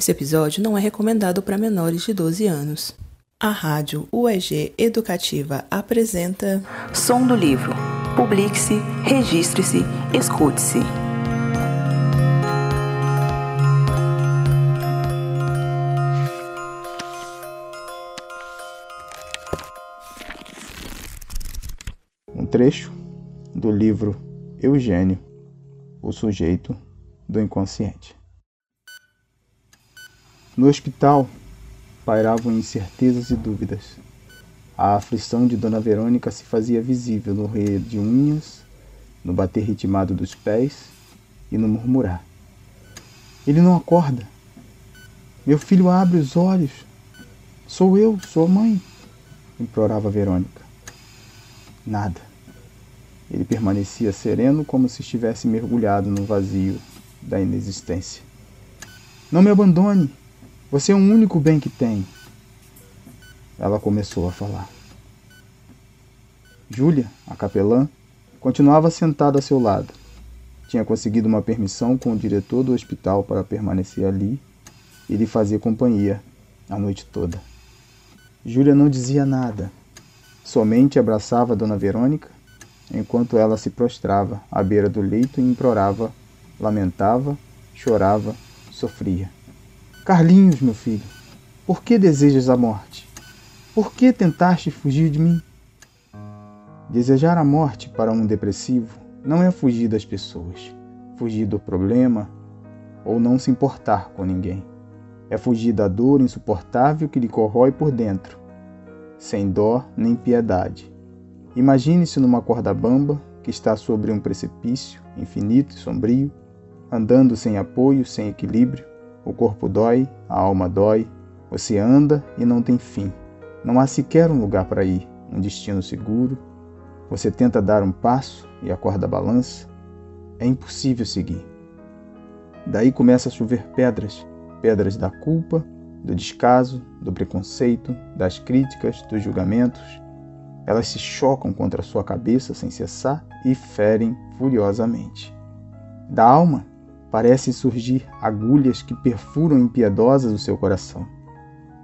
Esse episódio não é recomendado para menores de 12 anos. A rádio UEG Educativa apresenta Som do livro. Publique-se, registre-se, escute-se. Um trecho do livro Eugênio, o sujeito do inconsciente. No hospital pairavam incertezas e dúvidas. A aflição de Dona Verônica se fazia visível no roer de unhas, no bater ritmado dos pés e no murmurar. Ele não acorda. Meu filho abre os olhos. Sou eu, sua mãe, implorava Verônica. Nada. Ele permanecia sereno como se estivesse mergulhado no vazio da inexistência. Não me abandone, você é o único bem que tem. Ela começou a falar. Júlia, a capelã, continuava sentada a seu lado. Tinha conseguido uma permissão com o diretor do hospital para permanecer ali e lhe fazer companhia a noite toda. Júlia não dizia nada, somente abraçava Dona Verônica enquanto ela se prostrava à beira do leito e implorava, lamentava, chorava, sofria. Carlinhos, meu filho, por que desejas a morte? Por que tentaste fugir de mim? Desejar a morte para um depressivo não é fugir das pessoas, fugir do problema ou não se importar com ninguém. É fugir da dor insuportável que lhe corrói por dentro, sem dó nem piedade. Imagine-se numa corda bamba que está sobre um precipício infinito e sombrio, andando sem apoio, sem equilíbrio, o corpo dói, a alma dói, você anda e não tem fim. Não há sequer um lugar para ir, um destino seguro. Você tenta dar um passo e a corda balança. É impossível seguir. Daí começa a chover pedras, pedras da culpa, do descaso, do preconceito, das críticas, dos julgamentos. Elas se chocam contra a sua cabeça sem cessar e ferem furiosamente. Da alma parecem surgir agulhas que perfuram impiedosas o seu coração.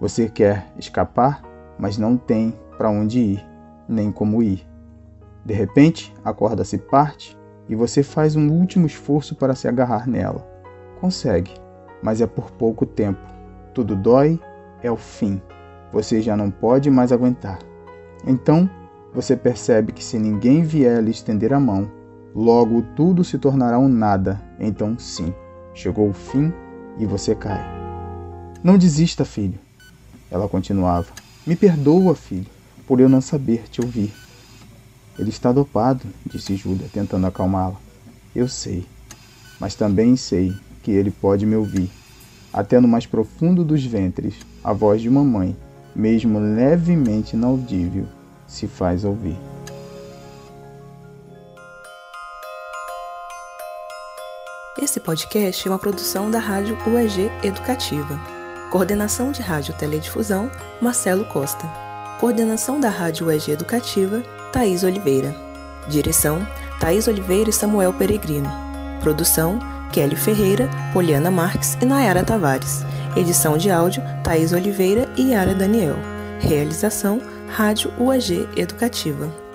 Você quer escapar, mas não tem para onde ir, nem como ir. De repente, a corda se parte e você faz um último esforço para se agarrar nela. Consegue, mas é por pouco tempo. Tudo dói, é o fim. Você já não pode mais aguentar. Então, você percebe que se ninguém vier lhe estender a mão, Logo tudo se tornará um nada. Então, sim, chegou o fim e você cai. Não desista, filho. Ela continuava. Me perdoa, filho, por eu não saber te ouvir. Ele está dopado, disse Júlia, tentando acalmá-la. Eu sei, mas também sei que ele pode me ouvir. Até no mais profundo dos ventres, a voz de uma mãe, mesmo levemente inaudível, se faz ouvir. Esse podcast é uma produção da Rádio UEG Educativa. Coordenação de Rádio Teledifusão, Marcelo Costa. Coordenação da Rádio UEG Educativa, Thaís Oliveira. Direção, Thaís Oliveira e Samuel Peregrino. Produção, Kelly Ferreira, Poliana Marques e Nayara Tavares. Edição de áudio, Thaís Oliveira e Yara Daniel. Realização, Rádio UEG Educativa.